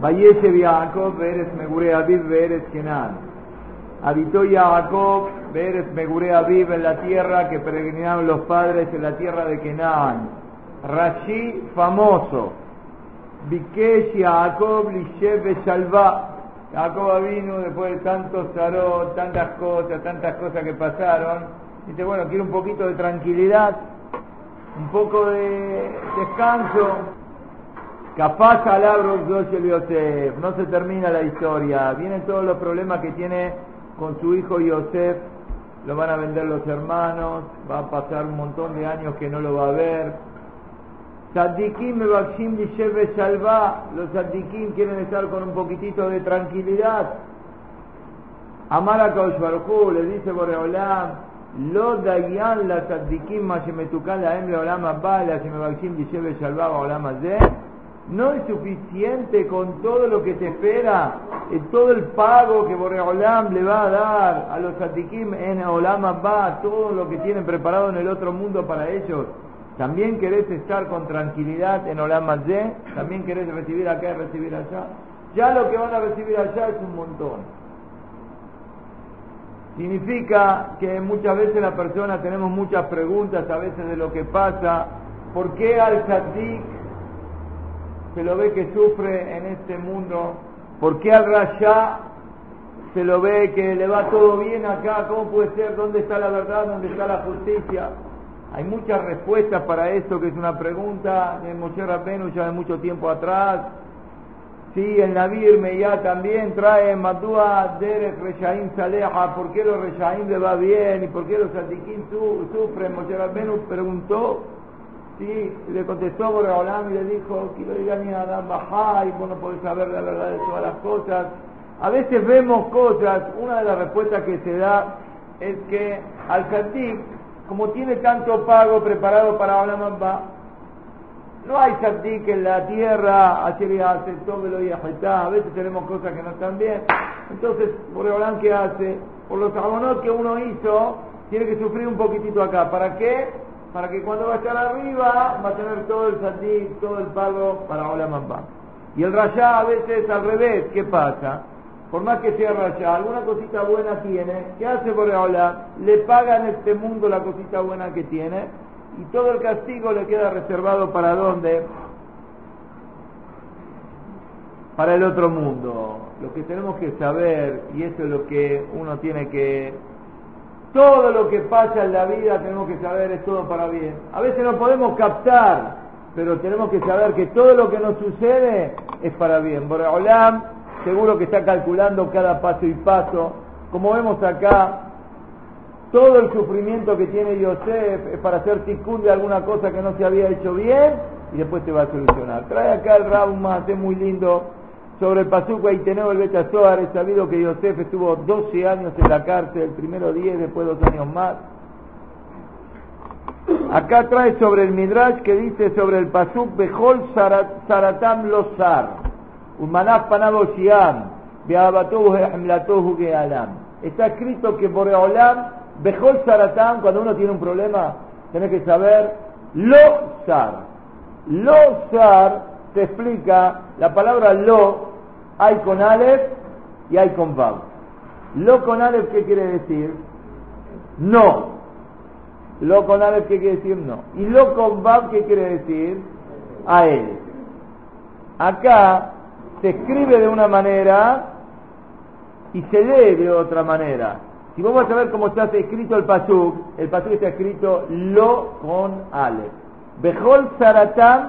Vayeshev Yaakov, Beres Megure Aviv, Beres Kenan. Habitó Jacob, Beres Megure Aviv en la tierra que peregrinaron los padres en la tierra de Kenan. Rashi famoso. Bikesh Jacob Lishev Shalva. Jacob vino después de tantos tarot, tantas cosas, tantas cosas que pasaron. Dice, bueno, quiero un poquito de tranquilidad, un poco de descanso. Capaz alabro Yosef, no se termina la historia, vienen todos los problemas que tiene con su hijo Yosef, lo van a vender los hermanos, va a pasar un montón de años que no lo va a ver. Sadikim Mebakshim Lishev Shalva, los Sadikim quieren estar con un poquitito de tranquilidad. Amar a le dice Boreolam, dayan la Sadikim Mashemetukan la Emre Olam Abba, la Shemebakshim Lishev Shalva Olam Azeh. No es suficiente con todo lo que te espera, y todo el pago que Boreolam le va a dar a los Sadikim en Olam Abba, todo lo que tienen preparado en el otro mundo para ellos. También querés estar con tranquilidad en Olam Mazé, también querés recibir acá y recibir allá. Ya lo que van a recibir allá es un montón. Significa que muchas veces la persona tenemos muchas preguntas a veces de lo que pasa. ¿Por qué al Sadik se lo ve que sufre en este mundo? ¿Por qué al Rasha se lo ve que le va todo bien acá? ¿Cómo puede ser? ¿Dónde está la verdad? ¿Dónde está la justicia? Hay muchas respuestas para esto, que es una pregunta de Moshe Rabbeinu ya de mucho tiempo atrás. Sí, el Navir ya también trae Matúa Derek Reshaim Saleha, ¿por qué los Reshaim le va bien y por qué los Sadikim sufren? Moshe Rabbeinu preguntó, sí, le contestó Boreolam y le dijo, que lo diga ni Adam Bajá y vos no podés saber la verdad de todas las cosas. A veces vemos cosas, una de las respuestas que se da es que al Sadik como tiene tanto pago preparado para Olam no hay sadik en la tierra, hace todo y a veces tenemos cosas que no están bien. Entonces, por Olam, ¿qué hace? Por los abonos que uno hizo, tiene que sufrir un poquitito acá. ¿Para qué? Para que cuando va a estar arriba, va a tener todo el sadik, todo el pago para Olam Y el rayá a veces al revés, ¿qué pasa? por más que sea raya, alguna cosita buena tiene, ¿qué hace Boreola? Le paga en este mundo la cosita buena que tiene y todo el castigo le queda reservado para dónde? Para el otro mundo. Lo que tenemos que saber, y eso es lo que uno tiene que... Todo lo que pasa en la vida tenemos que saber es todo para bien. A veces no podemos captar, pero tenemos que saber que todo lo que nos sucede es para bien. Boreolam seguro que está calculando cada paso y paso. Como vemos acá, todo el sufrimiento que tiene Yosef es para hacer ticún de alguna cosa que no se había hecho bien y después se va a solucionar. Trae acá el Rauma, es muy lindo, sobre el Pazuca y tenemos el Betazoar. Es sabido que Yosef estuvo 12 años en la cárcel, el primero 10, después dos años más. Acá trae sobre el Midrash que dice sobre el Pasuk Bejol Saratam Losar. Está escrito que por Boreolam, Bejol Saratán, cuando uno tiene un problema, tiene que saber lo sar. Lo sar te explica, la palabra lo hay con Aleph y hay con Vav. Lo con Aleph, ¿qué quiere decir? No. Lo con Aleph, ¿qué quiere decir? No. Y lo con Vav, ¿qué quiere decir? A él. Acá se escribe de una manera y se lee de otra manera. Si vamos a ver cómo está escrito el pasuk, el pasuk está escrito lo con ale. Bejol Saratam,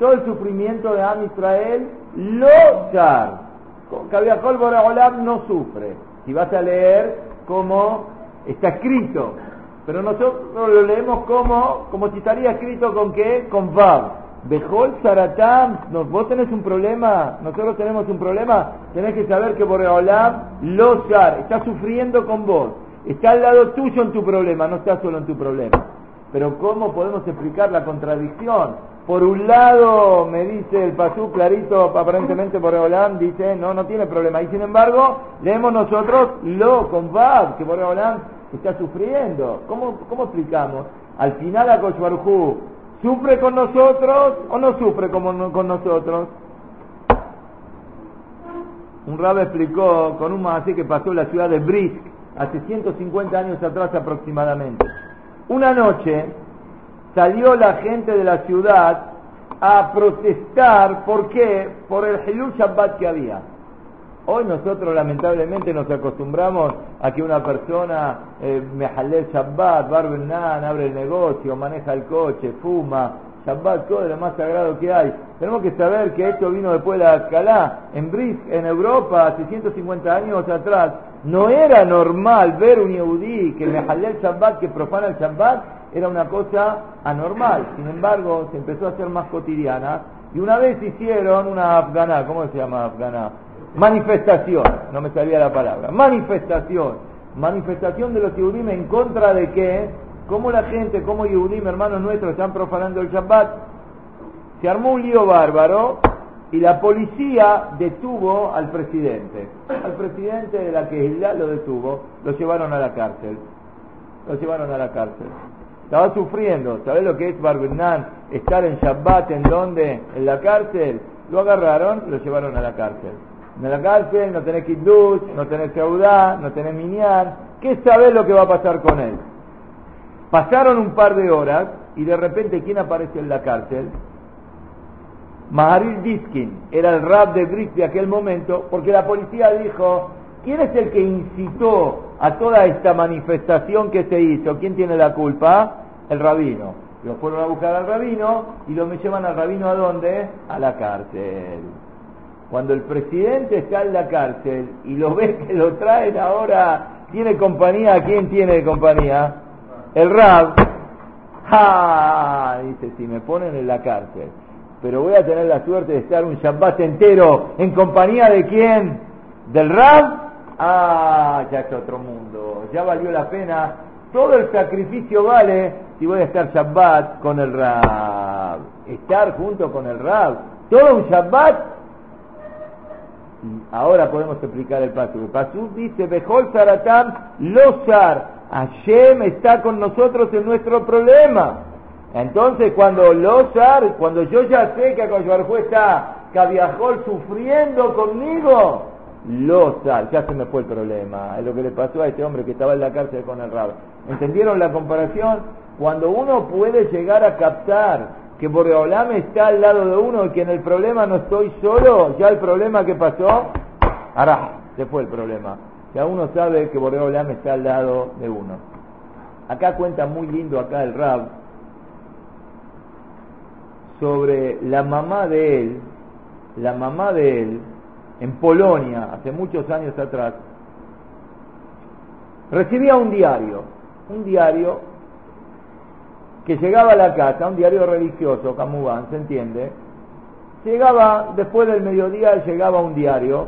todo el sufrimiento de Am Israel, lo char. Kaviahol Boraholam no sufre. Si vas a leer como está escrito, pero nosotros lo leemos como, como si estaría escrito con qué? Con Vav. Bejol Saratam, vos tenés un problema, nosotros tenemos un problema, tenés que saber que Boreolam lo está sufriendo con vos, está al lado tuyo en tu problema, no está solo en tu problema. Pero ¿cómo podemos explicar la contradicción? Por un lado, me dice el Pasú clarito, aparentemente Boreolam dice, no, no tiene problema. Y sin embargo, leemos nosotros lo con Bab, que Boreolam está sufriendo. ¿Cómo, cómo explicamos? Al final a ¿Sufre con nosotros o no sufre como con nosotros? un rab explicó con un así que pasó en la ciudad de Brisk hace 150 años atrás aproximadamente. Una noche salió la gente de la ciudad a protestar, ¿por qué? Por el Hilul Shabbat que había. Hoy nosotros lamentablemente nos acostumbramos a que una persona eh, mejalel Shabbat, barbenan, abre el negocio, maneja el coche, fuma, Shabbat, todo lo más sagrado que hay. Tenemos que saber que esto vino después de la escalá. En Brisk, en Europa, hace 150 años atrás, no era normal ver un yehudí que mejalel Shabbat, que profana el Shabbat, era una cosa anormal. Sin embargo, se empezó a hacer más cotidiana y una vez hicieron una afganá, ¿cómo se llama afganá? Manifestación, no me salía la palabra, manifestación, manifestación de los Yehudim en contra de qué, cómo la gente, cómo Yehudim, hermanos nuestros, están profanando el Shabbat. Se armó un lío bárbaro y la policía detuvo al presidente. Al presidente de la que lo detuvo, lo llevaron a la cárcel. Lo llevaron a la cárcel. Estaba sufriendo. ¿Sabés lo que es Barbenán? Estar en Shabbat, ¿en dónde? En la cárcel. Lo agarraron lo llevaron a la cárcel en la cárcel, no tenés Kiddush, no tenés Seudá, no tenés Minyan. ¿Qué sabés lo que va a pasar con él? Pasaron un par de horas y de repente, ¿quién apareció en la cárcel? Maharil Diskin, era el rap de Brick de aquel momento, porque la policía dijo, ¿quién es el que incitó a toda esta manifestación que se hizo? ¿Quién tiene la culpa? El rabino. Lo fueron a buscar al rabino y lo me llevan al rabino a dónde? A la cárcel. Cuando el presidente está en la cárcel y lo ve que lo traen ahora, ¿tiene compañía? ¿Quién tiene compañía? El Rab. ¡Ah! Dice, si me ponen en la cárcel, pero voy a tener la suerte de estar un Shabbat entero en compañía de quién? ¿Del Rab? ¡Ah! Ya es otro mundo. Ya valió la pena. Todo el sacrificio vale si voy a estar Shabbat con el Rab. Estar junto con el Rab. Todo un Shabbat ahora podemos explicar el paso. El paso dice, Bejol Saratam Losar. Hashem está con nosotros en nuestro problema. Entonces, cuando Losar, cuando yo ya sé que Akoshbarjú está Cabiajol sufriendo conmigo, Losar, ya se me fue el problema. Es lo que le pasó a este hombre que estaba en la cárcel con el rabo. ¿Entendieron la comparación? Cuando uno puede llegar a captar que Boreolam está al lado de uno y que en el problema no estoy solo, ya el problema que pasó, ahora se fue el problema. Ya uno sabe que Boreolam está al lado de uno. Acá cuenta muy lindo acá el Rab sobre la mamá de él, la mamá de él, en Polonia, hace muchos años atrás, recibía un diario, un diario que llegaba a la casa, un diario religioso, Camubán, ¿se entiende? Llegaba, después del mediodía llegaba un diario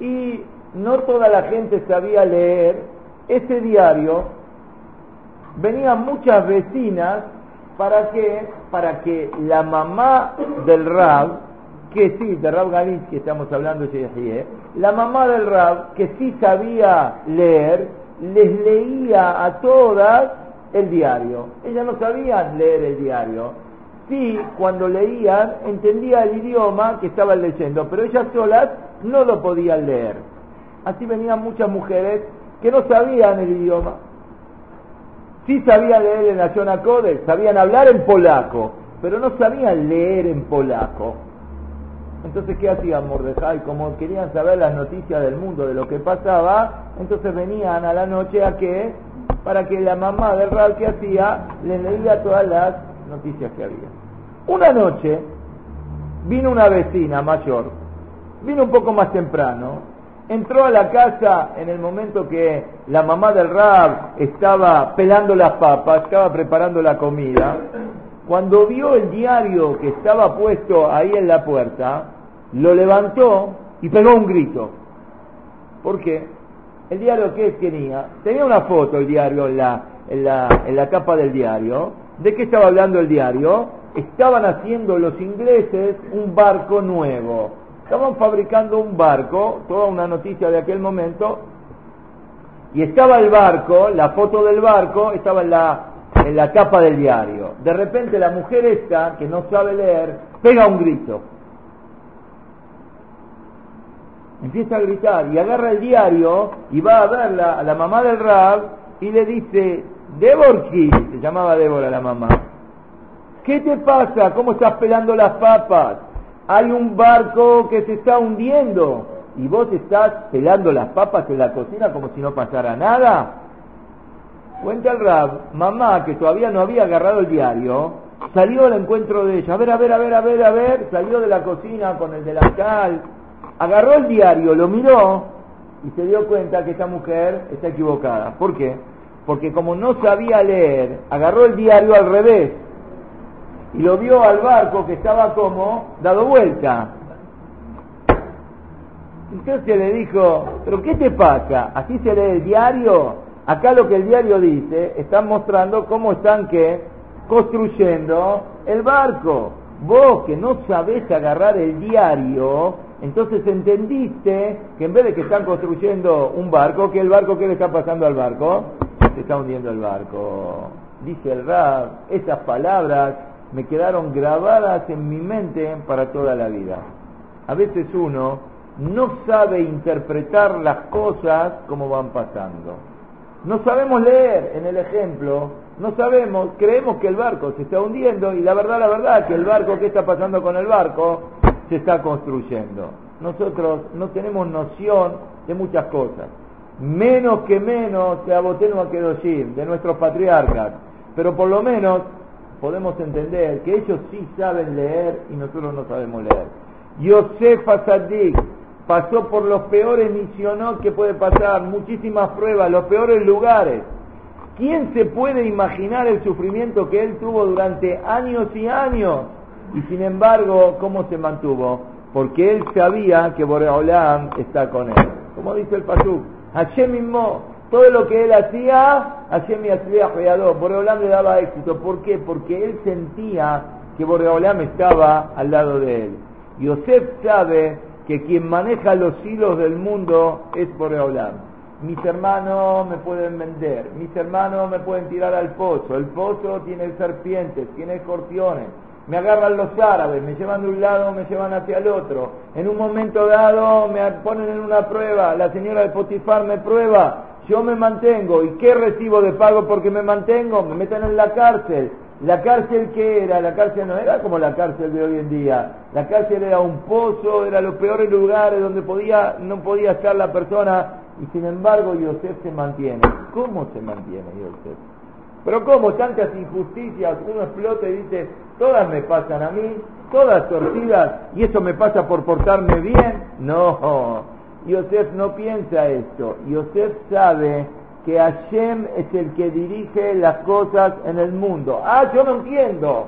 y no toda la gente sabía leer ese diario. Venían muchas vecinas para que, para que la mamá del Rab, que sí, de Rab que estamos hablando de la mamá del Rab, que sí sabía leer, les leía a todas el diario. Ellas no sabían leer el diario. Sí, cuando leían, entendía el idioma que estaban leyendo, pero ellas solas no lo podían leer. Así venían muchas mujeres que no sabían el idioma. Sí sabían leer en la zona Codex, sabían hablar en polaco, pero no sabían leer en polaco. Entonces, ¿qué hacían Mordejai? Como querían saber las noticias del mundo, de lo que pasaba, entonces venían a la noche a que para que la mamá del Rab que hacía le leía todas las noticias que había. Una noche vino una vecina mayor, vino un poco más temprano, entró a la casa en el momento que la mamá del Rab estaba pelando las papas, estaba preparando la comida. Cuando vio el diario que estaba puesto ahí en la puerta, lo levantó y pegó un grito. ¿Por qué? el diario que tenía, tenía una foto el diario en la, en la, en la capa del diario. ¿De qué estaba hablando el diario? Estaban haciendo los ingleses un barco nuevo. Estaban fabricando un barco, toda una noticia de aquel momento, y estaba el barco, la foto del barco estaba en la, en la capa del diario. De repente la mujer esta, que no sabe leer, pega un grito. empieza a gritar y agarra el diario y va a verla a la mamá del Rab y le dice, Deborki, se llamaba Débora la mamá, ¿qué te pasa? ¿Cómo estás pelando las papas? Hay un barco que se está hundiendo y vos estás pelando las papas en la cocina como si no pasara nada. Cuenta el Rab, mamá que todavía no había agarrado el diario, salió al encuentro de ella, a ver, a ver, a ver, a ver, a ver, salió de la cocina con el delantal, agarró el diario, lo miró y se dio cuenta que esta mujer está equivocada. ¿Por qué? Porque como no sabía leer, agarró el diario al revés y lo vio al barco que estaba como dado vuelta. Entonces le dijo, pero ¿qué te pasa? ¿Así se lee el diario? Acá lo que el diario dice, están mostrando cómo están que construyendo el barco. Vos que no sabés agarrar el diario, entonces entendiste que en vez de que están construyendo un barco, que el barco, ¿qué le está pasando al barco? Se está hundiendo el barco. Dice el Rab, esas palabras me quedaron grabadas en mi mente para toda la vida. A veces uno no sabe interpretar las cosas como van pasando. No sabemos leer en el ejemplo, no sabemos, creemos que el barco se está hundiendo y la verdad, la verdad, que el barco, ¿qué está pasando con el barco? Se está construyendo. Nosotros no tenemos noción de muchas cosas. Menos que menos se aboteno a Kedoshim, de nuestros patriarcas. Pero por lo menos podemos entender que ellos sí saben leer y nosotros no sabemos leer. Yosef Asadik pasó por los peores misionos que puede pasar, muchísimas pruebas, los peores lugares. ¿Quién se puede imaginar el sufrimiento que él tuvo durante años y años? Y sin embargo, ¿cómo se mantuvo? Porque él sabía que Boreolam está con él. Como dice el Pasuk, Hashem mismo, todo lo que él hacía, Hashem me hacía Boreolam le daba éxito. ¿Por qué? Porque él sentía que Boreolam estaba al lado de él. Yosef sabe que quien maneja los hilos del mundo es Boreolam. Mis hermanos me pueden vender, mis hermanos me pueden tirar al pozo, el pozo tiene serpientes, tiene escorpiones, me agarran los árabes, me llevan de un lado, me llevan hacia el otro, en un momento dado me ponen en una prueba, la señora de Potifar me prueba, yo me mantengo, ¿y qué recibo de pago porque me mantengo? Me meten en la cárcel, la cárcel que era, la cárcel no era como la cárcel de hoy en día. La cárcel era un pozo, era los peores lugares donde podía, no podía estar la persona y sin embargo Yosef se mantiene. ¿Cómo se mantiene Yosef? Pero ¿cómo? Tantas injusticias, uno explota y dice, todas me pasan a mí, todas torcidas, y eso me pasa por portarme bien. No, Yosef no piensa esto. Yosef sabe que Hashem es el que dirige las cosas en el mundo. Ah, yo no entiendo.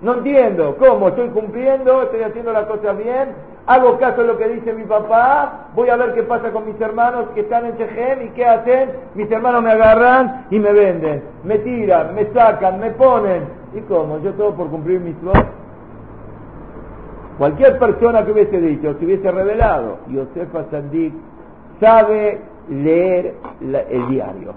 No entiendo. ¿Cómo? ¿Estoy cumpliendo? ¿Estoy haciendo las cosas bien? hago caso a lo que dice mi papá, voy a ver qué pasa con mis hermanos que están en Chejem y qué hacen, mis hermanos me agarran y me venden, me tiran, me sacan, me ponen. ¿Y cómo? Yo todo por cumplir mis voz. Cualquier persona que hubiese dicho, se hubiese revelado, Yosefa Sandik sabe leer el diario,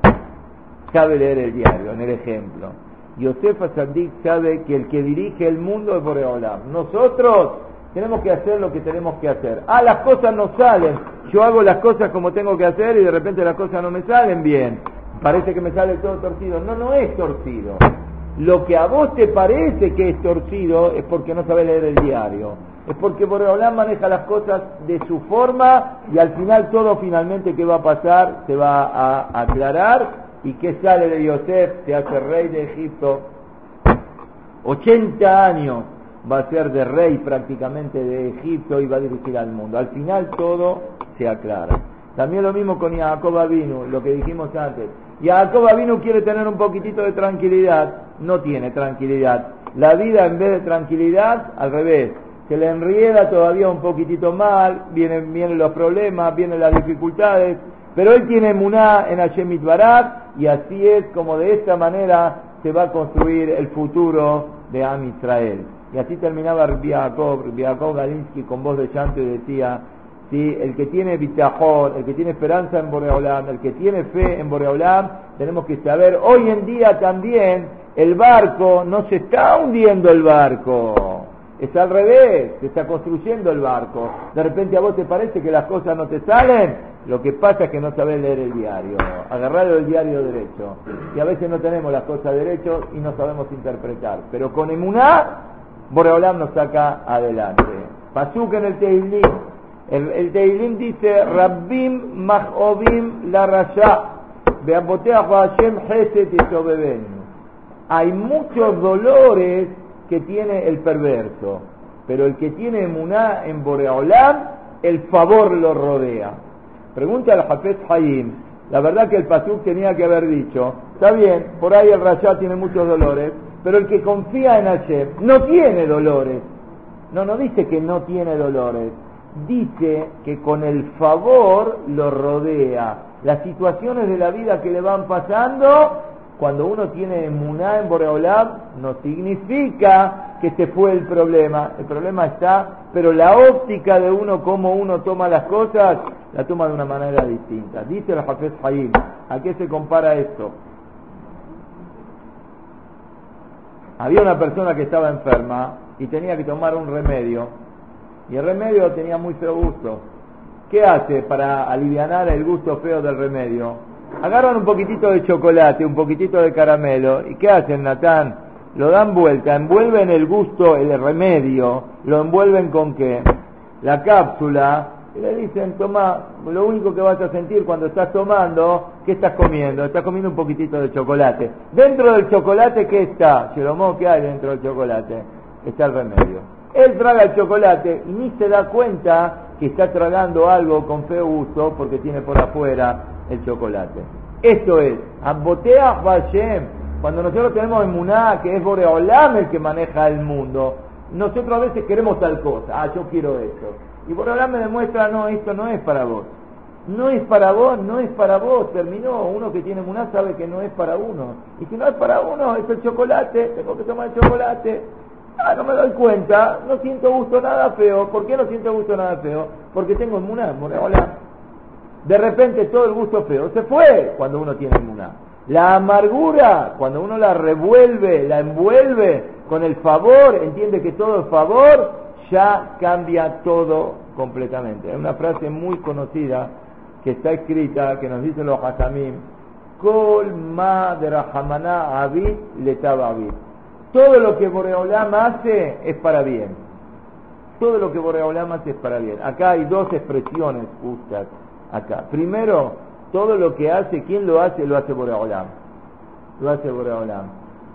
sabe leer el diario, en el ejemplo. Yosefa Sandik sabe que el que dirige el mundo es Boreolam. Nosotros tenemos que hacer lo que tenemos que hacer. Ah, las cosas no salen. Yo hago las cosas como tengo que hacer y de repente las cosas no me salen bien. Parece que me sale todo torcido. No, no es torcido. Lo que a vos te parece que es torcido es porque no sabes leer el diario. Es porque Boreolán maneja las cosas de su forma y al final todo finalmente que va a pasar se va a aclarar y que sale de Yosef, se hace rey de Egipto. 80 años va a ser de rey prácticamente de Egipto y va a dirigir al mundo. Al final todo se aclara. También lo mismo con Jacob Avinu, lo que dijimos antes. Jacob Avinu quiere tener un poquitito de tranquilidad, no tiene tranquilidad. La vida en vez de tranquilidad, al revés, se le enrieda todavía un poquitito mal, vienen, vienen los problemas, vienen las dificultades, pero él tiene muná en Hashem Barak y así es como de esta manera se va a construir el futuro de Am Israel. Y así terminaba Rabbi Jacob, Galinsky con voz de llanto y decía, ¿sí? el que tiene bitajor, el que tiene esperanza en Boreolam, el que tiene fe en Boreolam, tenemos que saber, hoy en día también el barco, no se está hundiendo el barco, Es al revés, se está construyendo el barco. De repente a vos te parece que las cosas no te salen, lo que pasa es que no sabés leer el diario, agarrar el diario derecho. Y a veces no tenemos las cosas derecho y no sabemos interpretar. Pero con emuná, Boreolam nos saca adelante. Pasuk en el Teilim. El, el dice, Rabbim Mahobim la Rasha, Hashem Hesed Hay muchos dolores que tiene el perverso, pero el que tiene emuná en Boreolam, el favor lo rodea. Pregunta al Hafez Hayim, la verdad que el Pasuk tenía que haber dicho, está bien, por ahí el Rasha tiene muchos dolores, pero el que confía en Hashem no tiene dolores. No, no dice que no tiene dolores, dice que con el favor lo rodea. Las situaciones de la vida que le van pasando cuando uno tiene emuná en Boreolam, no significa que se fue el problema. El problema está, pero la óptica de uno, cómo uno toma las cosas, la toma de una manera distinta. Dice el Hafez Hayim, ¿a qué se compara esto? Había una persona que estaba enferma y tenía que tomar un remedio, y el remedio tenía muy feo gusto. ¿Qué hace para aliviar el gusto feo del remedio? Agarran un poquitito de chocolate, un poquitito de caramelo, ¿y qué hacen, Natán? Lo dan vuelta, envuelven el gusto, el remedio, lo envuelven con qué? La cápsula, y le dicen, toma, lo único que vas a sentir cuando estás tomando, ¿qué estás comiendo? Estás comiendo un poquitito de chocolate. Dentro del chocolate, ¿qué está? Cheromó, ¿qué hay dentro del chocolate? Está el remedio. Él traga el chocolate y ni se da cuenta que está tragando algo con feo gusto porque tiene por afuera el chocolate. Esto es, Ambotea Hashem, cuando nosotros tenemos Muná, que es Boreolam el que maneja el mundo, nosotros a veces queremos tal cosa, ah, yo quiero esto. Y Boreolam me demuestra, no, esto no es para vos. No es para vos, no es para vos. Terminó, uno que tiene Muná sabe que no es para uno. Y si no es para uno, es el chocolate, tengo que tomar el chocolate. Ah, no me doy cuenta, no siento gusto nada feo. ¿Por qué no siento gusto nada feo? Porque tengo Muná, Boreolam de repente todo el gusto feo se fue cuando uno tiene una. La amargura, cuando uno la revuelve, la envuelve con el favor, entiende que todo es favor, ya cambia todo completamente. Es una frase muy conocida que está escrita, que nos dicen los Hasamim, Kol ma de Rahamana Abid Abid. Todo lo que Boreolam hace es para bien. Todo lo que Boreolam hace es para bien. Acá hay dos expresiones justas acá. Primero, todo lo que hace, ¿quién lo hace? Lo hace Boreolam. Lo hace Boreolam.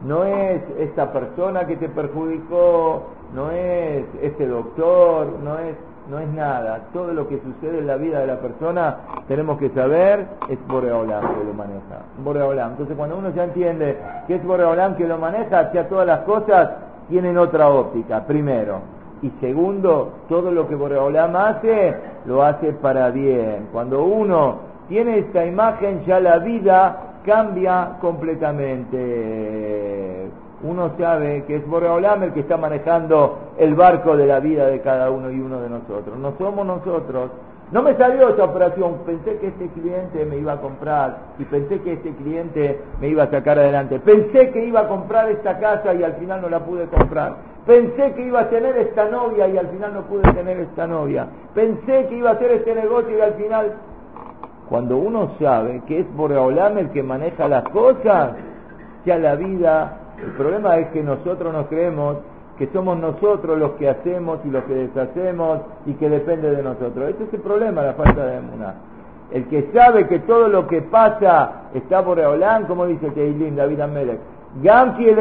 No es esta persona que te perjudicó, no es este doctor, no es, no es nada. Todo lo que sucede en la vida de la persona, tenemos que saber, es Boreolam que lo maneja. Boreolam. Entonces cuando uno ya entiende que es Boreolam que lo maneja, ya todas las cosas tienen otra óptica. Primero. Y segundo, todo lo que Boreolam hace, lo hace para bien. Cuando uno tiene esta imagen, ya la vida cambia completamente. Uno sabe que es Boreolam el que está manejando el barco de la vida de cada uno y uno de nosotros. No somos nosotros. No me salió esta operación, pensé que este cliente me iba a comprar y pensé que este cliente me iba a sacar adelante. Pensé que iba a comprar esta casa y al final no la pude comprar. Pensé que iba a tener esta novia y al final no pude tener esta novia. Pensé que iba a hacer este negocio y al final... Cuando uno sabe que es Boreolam el que maneja las cosas, ya la vida... El problema es que nosotros nos creemos que somos nosotros los que hacemos y los que deshacemos y que depende de nosotros. Ese es el problema, la falta de emuná. El que sabe que todo lo que pasa está por Eolán, como dice Teilín, David Amelech, Gamki el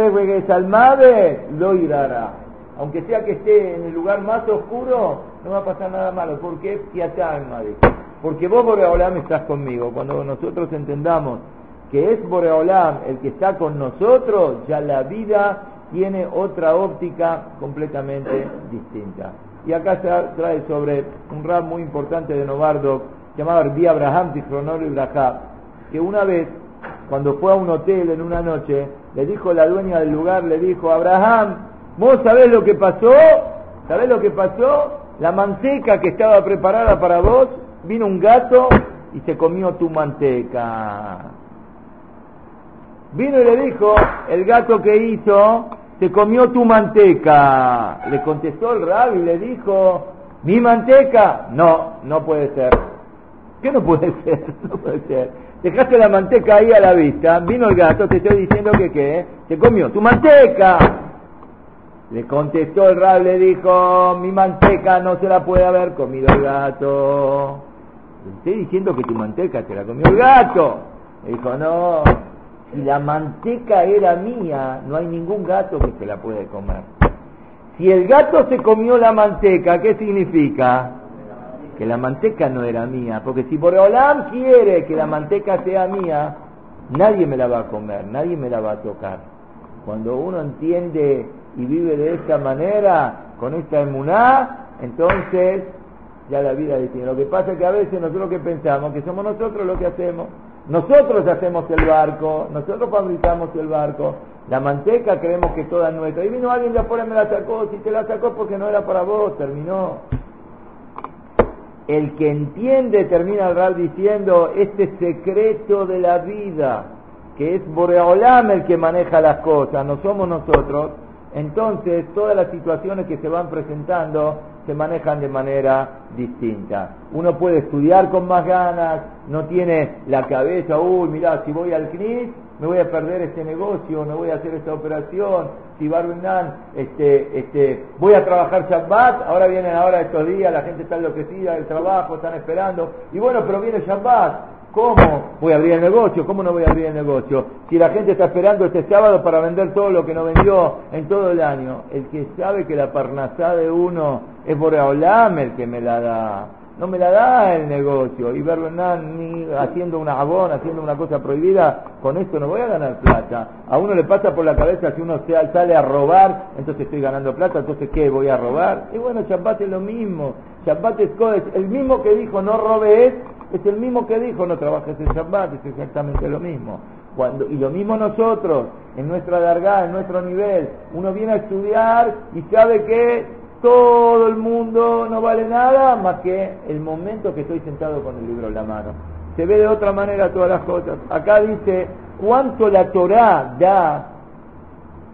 lo irá. Aunque sea que esté en el lugar más oscuro, no va a pasar nada malo. ¿Por qué? Porque vos, Boreolam, estás conmigo. Cuando nosotros entendamos que es Boreolam el que está con nosotros, ya la vida tiene otra óptica completamente distinta. Y acá se trae sobre un rap muy importante de Novardo, llamado Rabbi Abraham Tichronor Ibraham, que una vez, cuando fue a un hotel en una noche, le dijo la dueña del lugar, le dijo, Abraham, ¿vos sabés lo que pasó? ¿Sabés lo que pasó? La manteca que estaba preparada para vos, vino un gato y se comió tu manteca. Vino y le dijo, el gato que hizo, se comió tu manteca. Le contestó el rab y le dijo, ¿mi manteca? No, no puede ser. ¿Qué no puede ser? No puede ser. Dejaste la manteca ahí a la vista, vino el gato, te estoy diciendo que qué, se comió tu manteca. Le contestó el rab, le dijo, mi manteca no se la puede haber comido el gato. Le estoy diciendo que tu manteca se la comió el gato. Le dijo, no, si la manteca era mía, no hay ningún gato que se la puede comer. Si el gato se comió la manteca, ¿qué significa? Que la manteca no era mía. Porque si Boreolam quiere que la manteca sea mía, nadie me la va a comer, nadie me la va a tocar. Cuando uno entiende y vive de esta manera, con esta emuná, entonces ya la vida dice. Lo que pasa es que a veces nosotros que pensamos que somos nosotros lo que hacemos. Nosotros hacemos el barco, nosotros fabricamos el barco, la manteca creemos que toda es nuestra. Y vino alguien de afuera y me la sacó, si te la sacó porque no era para vos, terminó. El que entiende, termina el rab diciendo, este secreto de la vida, que es Boreolam el que maneja las cosas, no somos nosotros, entonces todas las situaciones que se van presentando se manejan de manera distinta. Uno puede estudiar con más ganas, no tiene la cabeza, uy, mira, si voy al CNIS, me voy a perder este negocio, no voy a hacer esta operación, si Barbinan, este, este, voy a trabajar Shabbat, ahora vienen ahora estos días, la gente está enloquecida del trabajo, están esperando, y bueno, pero viene Shabbat, ¿Cómo voy a abrir el negocio? ¿Cómo no voy a abrir el negocio? Si la gente está esperando este sábado para vender todo lo que no vendió en todo el año. El que sabe que la parnasá de uno es Boreolam el que me la da. No me la da el negocio. Y Berbenan ni haciendo una abón, haciendo una cosa prohibida, con esto no voy a ganar plata. A uno le pasa por la cabeza si uno sale a robar, entonces estoy ganando plata, entonces ¿qué? ¿Voy a robar? Y bueno, Shabbat es lo mismo. Shabbat es el mismo que dijo no robes, es el mismo que dijo no trabajes en Shabbat, es exactamente lo mismo. Cuando, y lo mismo nosotros, en nuestra larga, en nuestro nivel, uno viene a estudiar y sabe que todo el mundo no vale nada más que el momento que estoy sentado con el libro en la mano. Se ve de otra manera todas las cosas. Acá dice cuánto la Torah da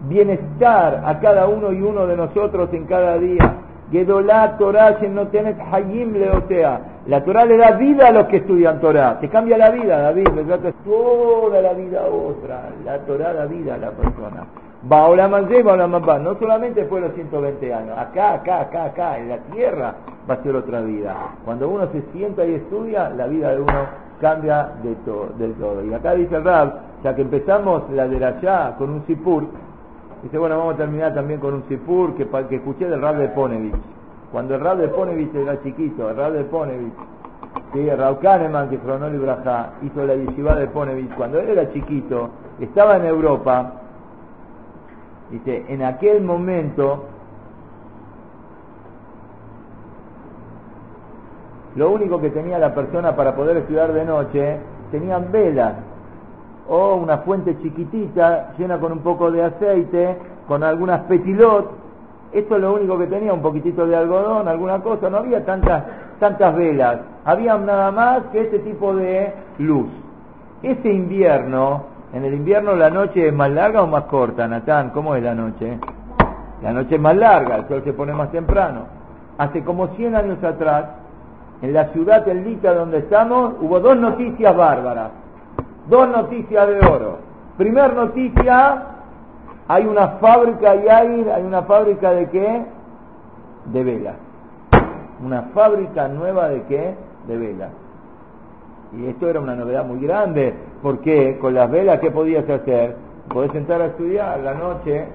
bienestar a cada uno y uno de nosotros en cada día. Gedolá Torah no tenés hayim leotea. La Torah le da vida a los que estudian Torah. Te cambia la vida, David. Me toda la vida otra. La Torah da vida a la persona. No solamente fue los 120 años. Acá, acá, acá, acá. En la tierra va a ser otra vida. Cuando uno se sienta y estudia, la vida de uno cambia de todo, del todo. Y acá dice Rab, ya que empezamos la de allá con un sipur, Dice, bueno, vamos a terminar también con un sipur que, que escuché del Rab de Ponevich. Cuando el Rab de Ponevich era chiquito, el Rab de Ponevich, sí, Raúl Kahneman, que Fronol y hizo la yeshiva de Ponevich, cuando él era chiquito, estaba en Europa, dice, en aquel momento, lo único que tenía la persona para poder estudiar de noche, tenían velas o una fuente chiquitita llena con un poco de aceite, con algunas petilot. Esto es lo único que tenía, un poquitito de algodón, alguna cosa. No había tantas, tantas velas. Había nada más que este tipo de luz. Este invierno, en el invierno la noche es más larga o más corta, Natán, ¿cómo es la noche? La noche es más larga, el sol se pone más temprano. Hace como 100 años atrás, en la ciudad de Lita donde estamos, hubo dos noticias bárbaras. Dos noticias de oro. Primer noticia, hay una fábrica hay, una fábrica de qué? De velas. Una fábrica nueva de qué? De velas. Y esto era una novedad muy grande, porque con las velas, ¿qué podías hacer? Podés sentar a estudiar la noche,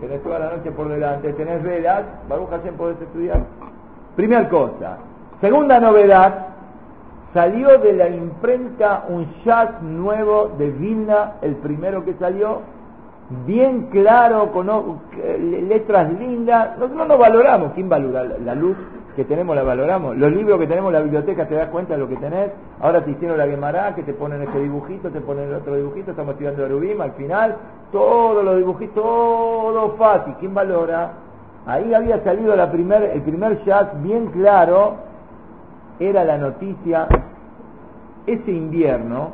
tenés toda la noche por delante, tenés velas, Baruch Hashem podés estudiar. Primera cosa. Segunda novedad, salió de la imprenta un jazz nuevo de Vilna, el primero que salió, bien claro, con letras lindas. Nosotros no valoramos, ¿quién valora la luz que tenemos? La valoramos. Los libros que tenemos en la biblioteca, te das cuenta de lo que tenés. Ahora te hicieron la Gemara, que te ponen este dibujito, te ponen el otro dibujito, estamos estudiando Arubim, al final, todos los dibujitos, todo fácil. ¿Quién valora? Ahí había salido la primer, el primer jazz bien claro era la noticia, ese invierno,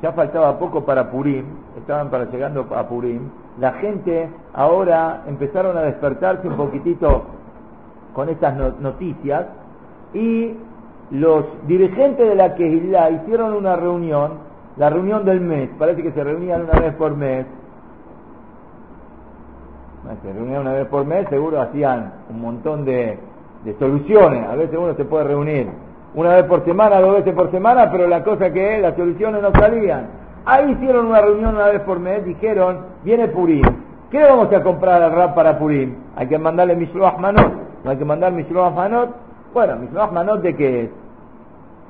ya faltaba poco para Purim, estaban para llegando a Purim, la gente ahora empezaron a despertarse un poquitito con estas noticias y los dirigentes de la Kehilá hicieron una reunión, la reunión del mes, parece que se reunían una vez por mes. Se reunían una vez por mes, seguro hacían un montón de, de soluciones, a veces uno se puede reunir una vez por semana, dos veces por semana, pero la cosa que es, las soluciones no salían. Ahí hicieron una reunión una vez por mes, dijeron, viene Purim, ¿qué vamos a comprar al rap para Purim? Hay que mandarle Mishloach Manot, no hay que mandar Mishloach Manot. Bueno, Mishloach Manot de qué es?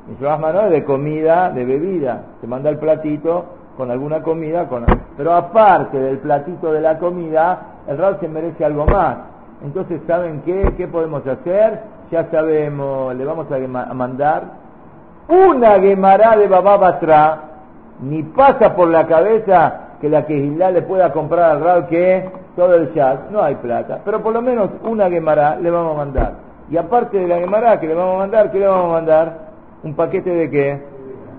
Mishloach Manot es de comida, de bebida. Se manda el platito con alguna comida, con... pero aparte del platito de la comida, el rap se merece algo más. Entonces, ¿saben qué? ¿Qué podemos hacer? Ya sabemos, le vamos a mandar una Gemara de Babá Batra, ni pasa por la cabeza que la Quejilá le pueda comprar al Rab que todo el jazz, no hay plata, pero por lo menos una Gemara le vamos a mandar. Y aparte de la Gemara que le vamos a mandar, ¿qué le vamos a mandar? ¿Un paquete de qué?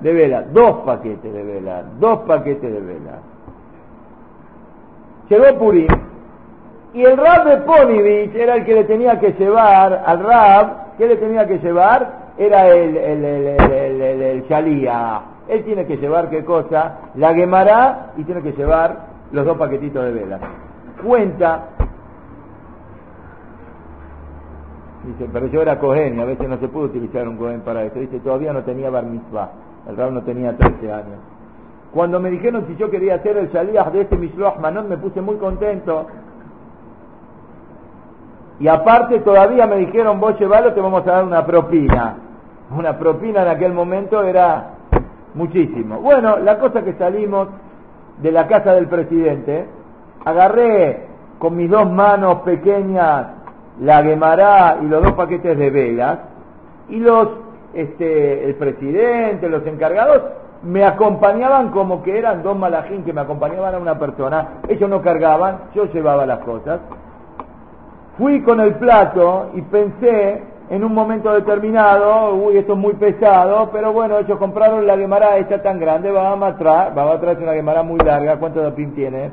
De vela, dos paquetes de vela, dos paquetes de vela. Llegó Purim, y el Rab de Ponivich era el que le tenía que llevar al Rab, ¿qué le tenía que llevar? Era el, el, el, el, el Shalía. Él tiene que llevar qué cosa? La Gemara y tiene que llevar los dos paquetitos de velas. Cuenta, dice, pero yo era Cohen y a veces no se pudo utilizar un Cohen para eso. Dice, todavía no tenía bar mitzvah. El Rab no tenía 13 años. Cuando me dijeron si yo quería hacer el Shalíah de este Mishloach Manon, me puse muy contento y aparte todavía me dijeron, vos llevalo, te vamos a dar una propina. Una propina en aquel momento era muchísimo. Bueno, la cosa que salimos de la casa del presidente, agarré con mis dos manos pequeñas la guemará y los dos paquetes de velas, y los, este, el presidente, los encargados, me acompañaban como que eran dos malajín que me acompañaban a una persona. Ellos no cargaban, yo llevaba las cosas. Fui con el plato y pensé en un momento determinado, uy, esto es muy pesado, pero bueno, ellos compraron la Gemara esta tan grande, va a atrás, va a atrás una Gemara muy larga, ¿cuánto de pin tiene?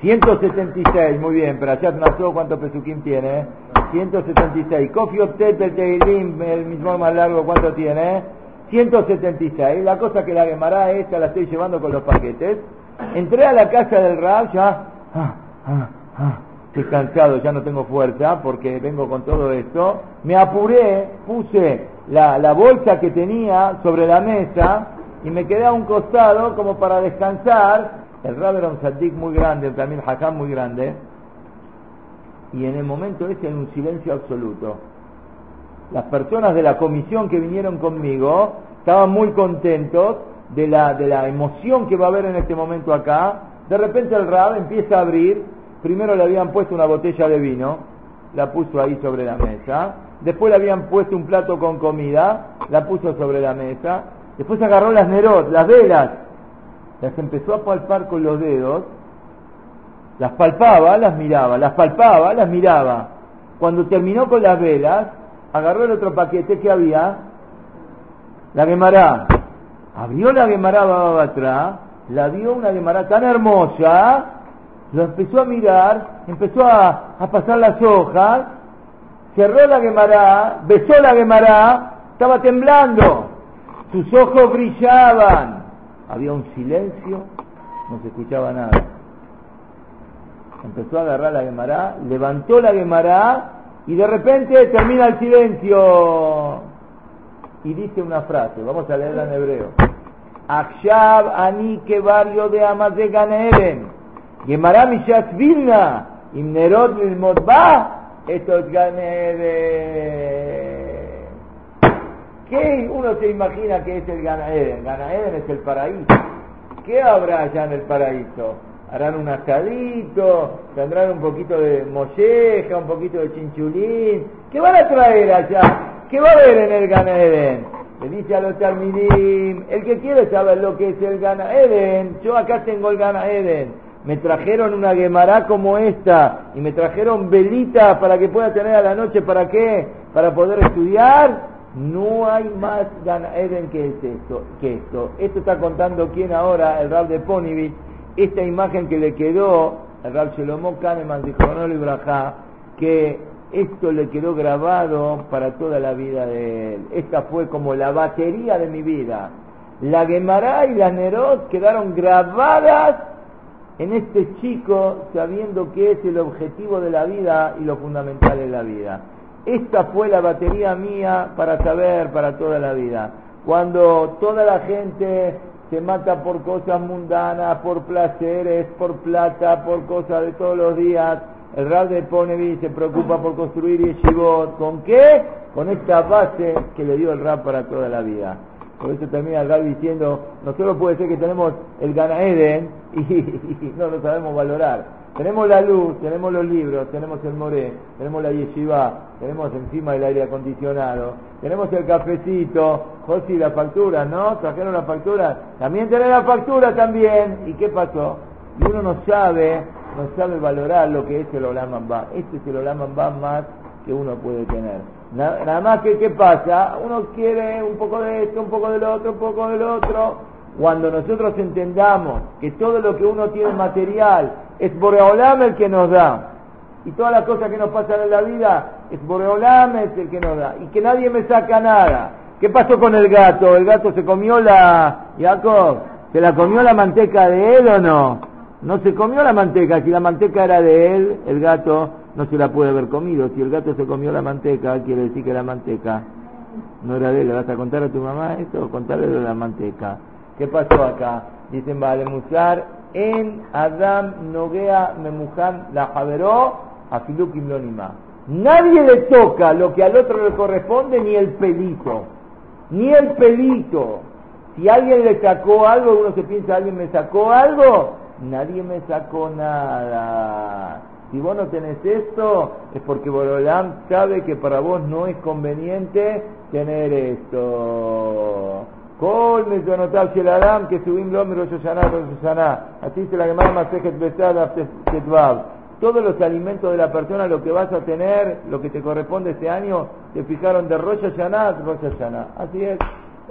176, muy bien, pero allá nació cuánto pesuquín tiene? 176. Kofi Optet, el Teilim, el mismo más largo, ¿cuánto tiene? 176. La cosa que la Gemara esta la estoy llevando con los paquetes. Entré a la casa del Rab, ya, ah, ah, ah estoy cansado, ya no tengo fuerza porque vengo con todo esto, me apuré, puse la, la bolsa que tenía sobre la mesa y me quedé a un costado como para descansar. El un sadik muy grande, también Hakam muy grande, y en el momento ese en un silencio absoluto. Las personas de la comisión que vinieron conmigo estaban muy contentos de la, de la emoción que va a haber en este momento acá. De repente el Rab empieza a abrir Primero le habían puesto una botella de vino, la puso ahí sobre la mesa. Después le habían puesto un plato con comida, la puso sobre la mesa. Después agarró las nerot, las velas, las empezó a palpar con los dedos. Las palpaba, las miraba, las palpaba, las miraba. Cuando terminó con las velas, agarró el otro paquete que había, la Gemara. Abrió la Gemara atrás, la vio una Gemara tan hermosa lo empezó a mirar, empezó a, pasar las hojas, cerró la Gemara, besó la Gemara, estaba temblando, sus ojos brillaban, había un silencio, no se escuchaba nada. Empezó a agarrar la Gemara, levantó la Gemara y de repente termina el silencio y dice una frase, vamos a leerla en hebreo. Akshab ani barrio de Amas de. Gemara Vilna, Imnerot Ba, esto es Ganeden. ¿Qué uno se imagina que es el Ganaeden? Ganaeden es el paraíso. ¿Qué habrá allá en el paraíso? Harán un asadito, tendrán un poquito de molleja, un poquito de chinchulín. ¿Qué van a traer allá? ¿Qué va a haber en el Ganaeden? Le dice a los Talmidim, el que quiere saber lo que es el Ganaeden, yo acá tengo el Ganaeden me trajeron una Gemara como esta y me trajeron velitas para que pueda tener a la noche, ¿para qué? Para poder estudiar. No hay más Eden que esto, que esto. Esto está contando quién ahora, el Rab de Ponivit, esta imagen que le quedó, el Rab Shlomo Kahneman dijo, no le que esto le quedó grabado para toda la vida de él. Esta fue como la batería de mi vida. La Gemara y la Nerot quedaron grabadas en este chico sabiendo que es el objetivo de la vida y lo fundamental de la vida. Esta fue la batería mía para saber para toda la vida. Cuando toda la gente se mata por cosas mundanas, por placeres, por plata, por cosas de todos los días, el Rab de Ponevi se preocupa por construir yeshivot. ¿Con qué? Con esta base que le dio el Rab para toda la vida. Por eso termina el Rab diciendo, nosotros puede ser que tenemos el Ganaeden y no lo sabemos valorar. Tenemos la luz, tenemos los libros, tenemos el moré, tenemos la yeshiva, tenemos encima el aire acondicionado, tenemos el cafecito, Josi, la factura, ¿no? Trajeron la factura, también tenés la factura también. ¿Y qué pasó? Y uno no sabe, no sabe valorar lo que es el Olamamba. Este es el Olamamba más que uno puede tener. Nada, más que, ¿qué pasa? Uno quiere un poco de esto, un poco del otro, un poco del otro cuando nosotros entendamos que todo lo que uno tiene material es Boreolam el que nos da, y todas las cosas que nos pasan en la vida es Boreolam el que nos da, y que nadie me saca nada. ¿Qué pasó con el gato? ¿El gato se comió la... Jacob? ¿Se la comió la manteca de él o no? No se comió la manteca, si la manteca era de él, el gato no se la puede haber comido. Si el gato se comió la manteca, quiere decir que la manteca no era de él. ¿Le vas a contar a tu mamá esto? Contarle de la manteca. ¿Qué pasó acá? Dicen, vale, musar en Adam Noguea Memujan la Javeró a Lonima. Nadie le toca lo que al otro le corresponde, ni el pelito. Ni el pelito. Si alguien le sacó algo, uno se piensa, alguien me sacó algo, nadie me sacó nada. Si vos no tenés esto, es porque Borolam sabe que para vos no es conveniente tener esto. Kol mezonotav shel adam que subim lo Rosh Así se la Gemara Masejet Besad. Todos los alimentos de la persona, lo que vas a tener, lo que te corresponde este año, te fijaron de Rosh Hashanah a Rosh. Así es.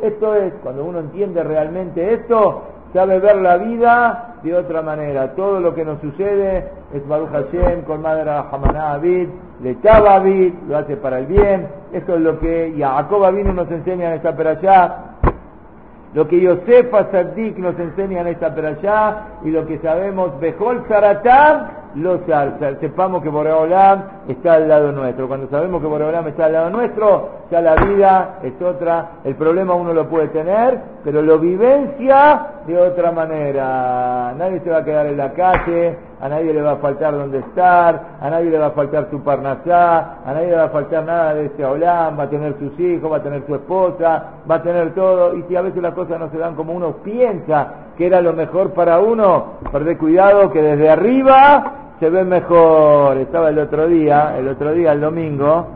Esto es, cuando uno entiende realmente esto, sabe ver la vida de otra manera. Todo lo que nos sucede es Baruch Hashem, con Madre Hamaná Abid, le Abid, lo hace para el bien. Esto es lo que Jacob vino nos enseña en esta perashá. Lo que Yosef Sadik nos enseña en esta perashá y lo que sabemos, Bejol Zaratam, lo sepamos que Boreolam está al lado nuestro. Cuando sabemos que Boreolam está al lado nuestro, ya la vida es otra. El problema uno lo puede tener, pero lo vivencia de otra manera. Nadie se va a quedar en la calle, a nadie le va a faltar donde estar, a nadie le va a faltar su parnasá, a nadie le va a faltar nada de ese Olam, va a tener sus hijos, va a tener su esposa, va a tener todo. Y si a veces las cosas no se dan como uno piensa que era lo mejor para uno, perder cuidado que desde arriba se ve mejor. Estaba el otro día, el otro día, el domingo,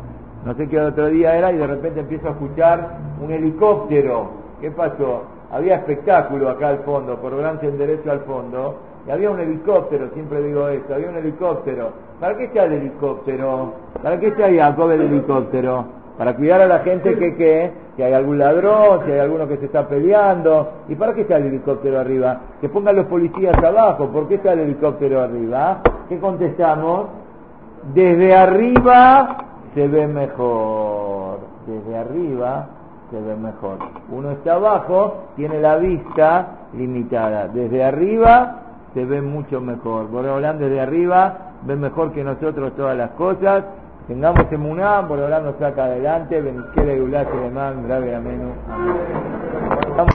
no sé qué otro día era, y de repente empiezo a escuchar un helicóptero. ¿Qué pasó? Había espectáculo acá al fondo, por gran derecho al fondo, y había un helicóptero, siempre digo esto, había un helicóptero. ¿Para qué está el helicóptero? ¿Para qué está Jacob el helicóptero? Para cuidar a la gente que, que, que hay algún ladrón, si hay alguno que se está peleando. ¿Y para qué está el helicóptero arriba? Que pongan los policías abajo. ¿Por qué está el helicóptero arriba? ¿Qué contestamos? Desde arriba se ve mejor. Desde arriba se ve mejor. Uno está abajo, tiene la vista limitada. Desde arriba se ve mucho mejor. Hablando desde arriba, ve mejor que nosotros todas las cosas Tengamos emuná, ahora nos saca adelante, Benizquera y Ulat, Grave. Amén.